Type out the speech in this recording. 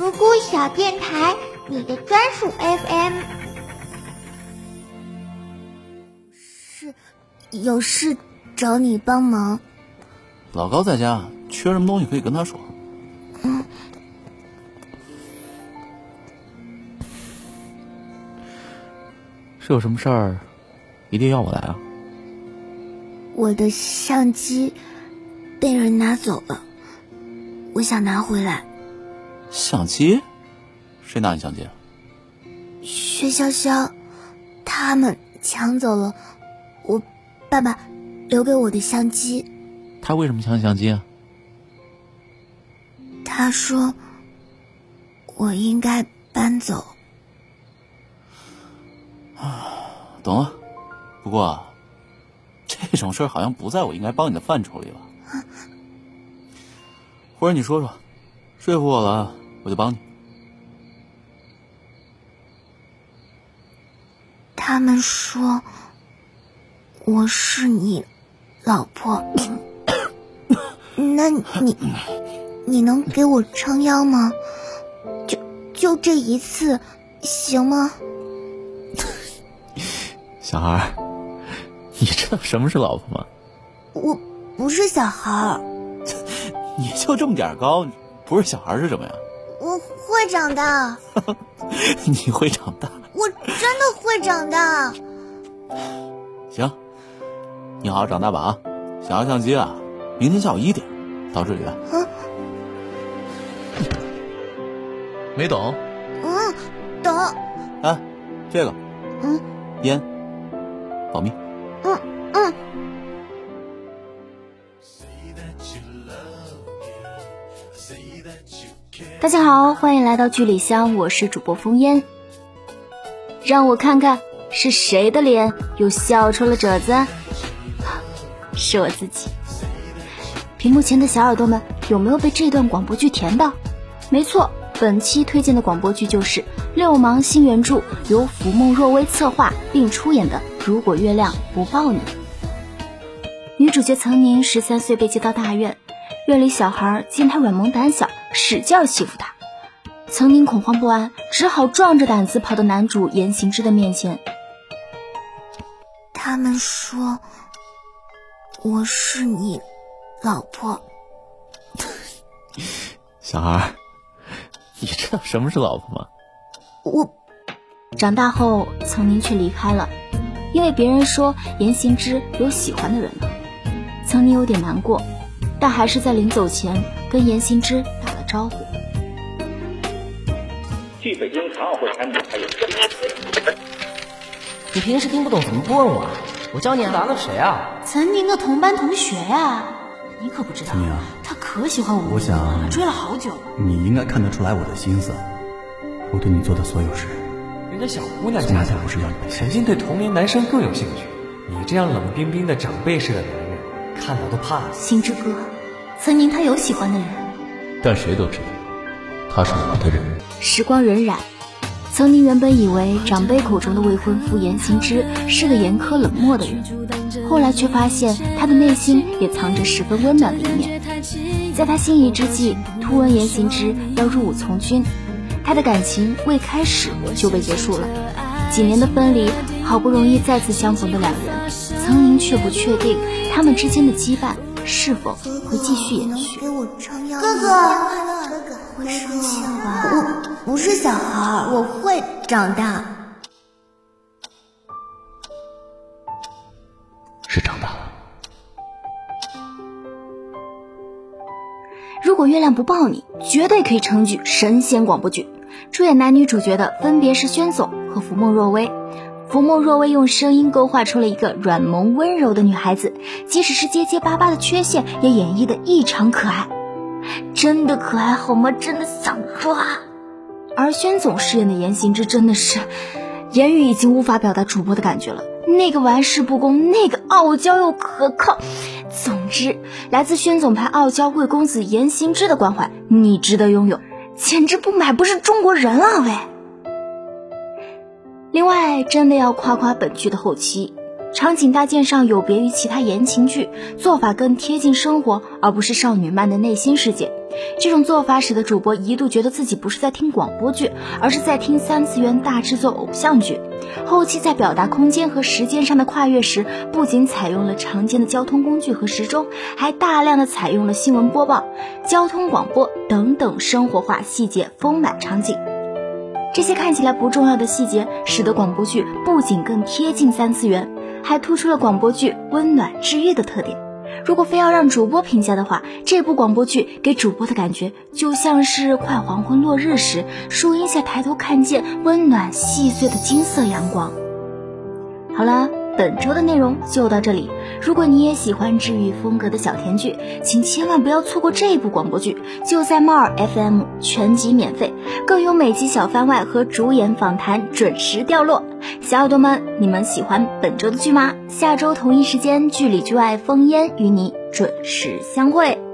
独孤小电台，你的专属 FM。是，有事找你帮忙。老高在家，缺什么东西可以跟他说。嗯。是有什么事儿，一定要我来啊？我的相机被人拿走了，我想拿回来。相机？谁拿你相机？薛潇潇，他们抢走了我爸爸留给我的相机。他为什么抢相机啊？他说我应该搬走。啊，懂了。不过这种事儿好像不在我应该帮你的范畴里吧？或者你说说，说服我了。我就帮你。他们说我是你老婆，那你你能给我撑腰吗？就就这一次，行吗？小孩，你知道什么是老婆吗？我不是小孩。你就这么点高，不是小孩是什么呀？我会长大，你会长大，我真的会长大。行，你好好长大吧啊！想要相机啊，明天下午一点到这里来。嗯，没懂？嗯，懂。哎，这个，嗯，烟，保密。嗯大家好，欢迎来到剧里香，我是主播风烟。让我看看是谁的脸又笑出了褶子，是我自己。屏幕前的小耳朵们，有没有被这段广播剧甜到？没错，本期推荐的广播剧就是《六芒星》原著，由浮梦若薇策划并出演的《如果月亮不抱你》。女主角曾宁十三岁被接到大院，院里小孩见她软萌胆小。使劲欺负他，曾经恐慌不安，只好壮着胆子跑到男主严行之的面前。他们说我是你老婆，小孩，你知道什么是老婆吗？我长大后，曾宁却离开了，因为别人说严行之有喜欢的人了。曾宁有点难过，但还是在临走前跟严行之。招呼。去北京残奥会刊物，还有。你平时听不懂怎么不问我？我教你啊。打了谁啊？曾宁的同班同学呀。你可不知道。曾宁，他可喜欢我，我想追了好久。你应该看得出来我的心思。我对你做的所有事，人家小姑娘家家不是要你肯定对同龄男生更有兴趣。你这样冷冰冰的长辈式的男人，看到都怕。星之哥，曾宁他有喜欢的人。但谁都知道，他是我的人。时光荏苒，曾宁原本以为长辈口中的未婚夫严行之是个严苛冷漠的人，后来却发现他的内心也藏着十分温暖的一面。在他心仪之际，突闻严行之要入伍从军，他的感情未开始就被结束了。几年的分离，好不容易再次相逢的两人，曾宁却不确定他们之间的羁绊。是否会继续延续？哥哥，哥哥，会生气吧？我不是小孩，我会长大。是长大了。如果月亮不抱你，绝对可以成剧神仙广播剧。出演男女主角的分别是宣总和福梦若薇。福梦若薇用声音勾画出了一个软萌温柔的女孩子，即使是结结巴巴的缺陷，也演绎的异常可爱，真的可爱好吗？真的想抓。而宣总饰演的言行之真的是，言语已经无法表达主播的感觉了，那个玩世不恭，那个傲娇又可靠。总之，来自宣总派傲娇贵公子言行之的关怀，你值得拥有，简直不买不是中国人啊喂！另外，真的要夸夸本剧的后期，场景搭建上有别于其他言情剧，做法更贴近生活，而不是少女漫的内心世界。这种做法使得主播一度觉得自己不是在听广播剧，而是在听三次元大制作偶像剧。后期在表达空间和时间上的跨越时，不仅采用了常见的交通工具和时钟，还大量的采用了新闻播报、交通广播等等生活化细节丰满场景。这些看起来不重要的细节，使得广播剧不仅更贴近三次元。还突出了广播剧温暖治愈的特点。如果非要让主播评价的话，这部广播剧给主播的感觉就像是快黄昏落日时，树荫下抬头看见温暖细碎的金色阳光。好了。本周的内容就到这里。如果你也喜欢治愈风格的小甜剧，请千万不要错过这部广播剧，就在猫耳 FM 全集免费，更有每集小番外和主演访谈准时掉落。小耳朵们，你们喜欢本周的剧吗？下周同一时间，剧里剧外，风烟与你准时相会。